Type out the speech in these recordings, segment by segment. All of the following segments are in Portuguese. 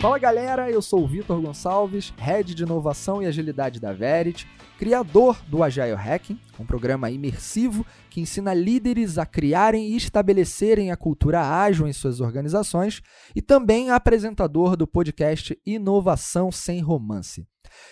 Fala galera, eu sou o Vitor Gonçalves, Head de Inovação e Agilidade da Verit, criador do Agile Hacking, um programa imersivo que ensina líderes a criarem e estabelecerem a cultura ágil em suas organizações, e também apresentador do podcast Inovação Sem Romance.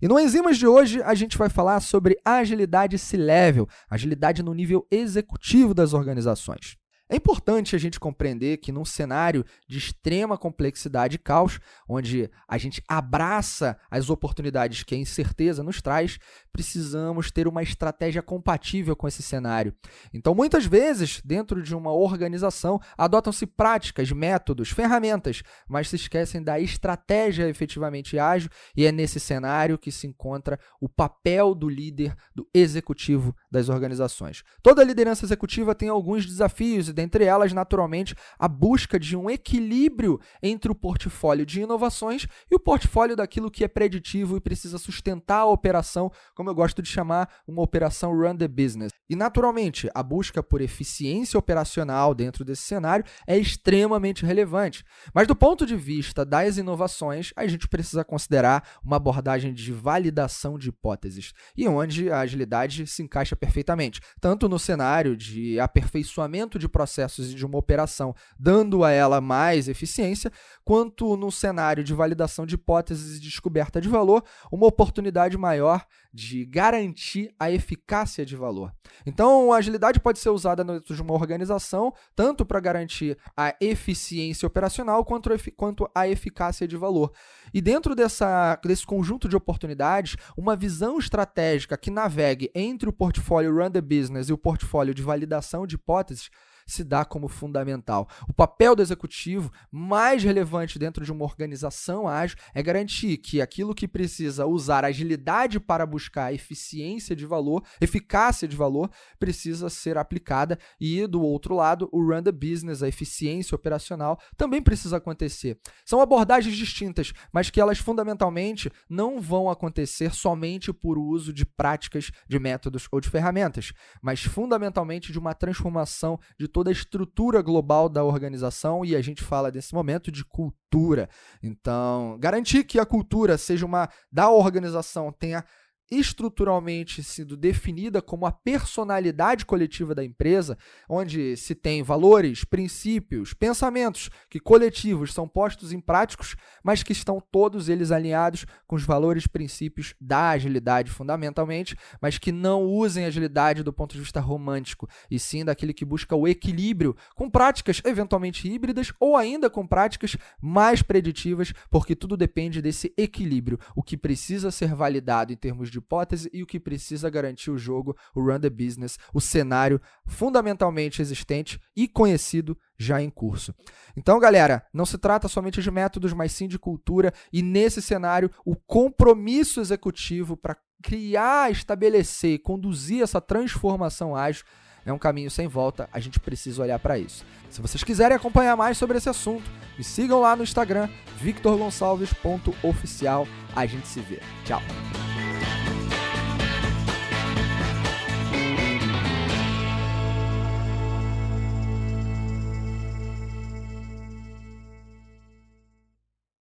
E no Enzimas de hoje a gente vai falar sobre agilidade C-level, agilidade no nível executivo das organizações. É importante a gente compreender que num cenário de extrema complexidade e caos, onde a gente abraça as oportunidades que a incerteza nos traz, precisamos ter uma estratégia compatível com esse cenário. Então, muitas vezes, dentro de uma organização, adotam-se práticas, métodos, ferramentas, mas se esquecem da estratégia efetivamente ágil, e é nesse cenário que se encontra o papel do líder, do executivo das organizações. Toda liderança executiva tem alguns desafios e dentre elas, naturalmente, a busca de um equilíbrio entre o portfólio de inovações e o portfólio daquilo que é preditivo e precisa sustentar a operação, como eu gosto de chamar, uma operação run the business. E, naturalmente, a busca por eficiência operacional dentro desse cenário é extremamente relevante. Mas, do ponto de vista das inovações, a gente precisa considerar uma abordagem de validação de hipóteses, e onde a agilidade se encaixa perfeitamente, tanto no cenário de aperfeiçoamento de processos processos de uma operação, dando a ela mais eficiência, quanto no cenário de validação de hipóteses e descoberta de valor, uma oportunidade maior de garantir a eficácia de valor. Então, a agilidade pode ser usada dentro de uma organização, tanto para garantir a eficiência operacional quanto, quanto a eficácia de valor. E dentro dessa, desse conjunto de oportunidades, uma visão estratégica que navegue entre o portfólio Run the Business e o portfólio de validação de hipóteses se dá como fundamental. O papel do executivo mais relevante dentro de uma organização ágil é garantir que aquilo que precisa usar agilidade para buscar eficiência de valor, eficácia de valor, precisa ser aplicada e do outro lado, o run the business, a eficiência operacional, também precisa acontecer. São abordagens distintas, mas que elas fundamentalmente não vão acontecer somente por uso de práticas, de métodos ou de ferramentas, mas fundamentalmente de uma transformação de toda a estrutura global da organização e a gente fala nesse momento de cultura. Então, garantir que a cultura seja uma da organização tenha estruturalmente sido definida como a personalidade coletiva da empresa, onde se tem valores, princípios, pensamentos que coletivos são postos em práticos, mas que estão todos eles alinhados com os valores, princípios da agilidade fundamentalmente, mas que não usem agilidade do ponto de vista romântico, e sim daquele que busca o equilíbrio com práticas eventualmente híbridas ou ainda com práticas mais preditivas, porque tudo depende desse equilíbrio, o que precisa ser validado em termos de hipótese e o que precisa garantir o jogo, o run the business, o cenário fundamentalmente existente e conhecido já em curso. Então, galera, não se trata somente de métodos, mas sim de cultura e nesse cenário o compromisso executivo para criar, estabelecer e conduzir essa transformação ágil é um caminho sem volta, a gente precisa olhar para isso. Se vocês quiserem acompanhar mais sobre esse assunto, me sigam lá no Instagram, victorgonçalves.oficial. A gente se vê. Tchau!